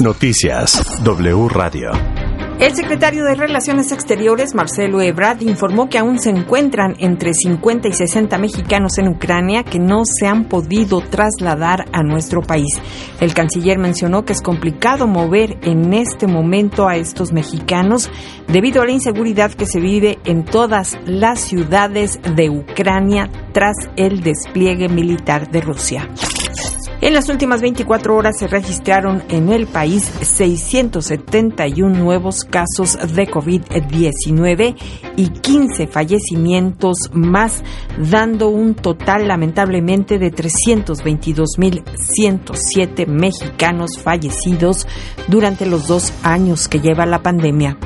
Noticias W Radio. El secretario de Relaciones Exteriores, Marcelo Ebrard, informó que aún se encuentran entre 50 y 60 mexicanos en Ucrania que no se han podido trasladar a nuestro país. El canciller mencionó que es complicado mover en este momento a estos mexicanos debido a la inseguridad que se vive en todas las ciudades de Ucrania tras el despliegue militar de Rusia. En las últimas 24 horas se registraron en el país 671 nuevos casos de COVID-19 y 15 fallecimientos más, dando un total lamentablemente de 322.107 mexicanos fallecidos durante los dos años que lleva la pandemia.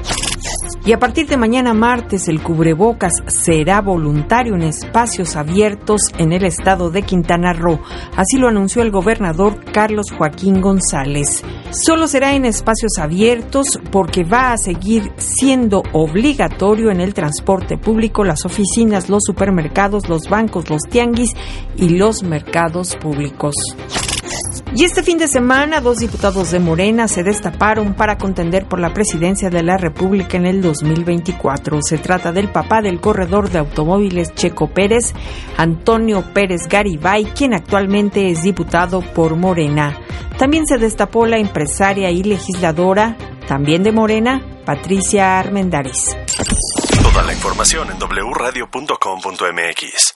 Y a partir de mañana martes el cubrebocas será voluntario en espacios abiertos en el estado de Quintana Roo. Así lo anunció el gobernador Carlos Joaquín González. Solo será en espacios abiertos porque va a seguir siendo obligatorio en el transporte público, las oficinas, los supermercados, los bancos, los tianguis y los mercados públicos. Y este fin de semana, dos diputados de Morena se destaparon para contender por la presidencia de la República en el 2024. Se trata del papá del corredor de automóviles Checo Pérez, Antonio Pérez Garibay, quien actualmente es diputado por Morena. También se destapó la empresaria y legisladora, también de Morena, Patricia Armendáriz. Toda la información en wradio.com.mx.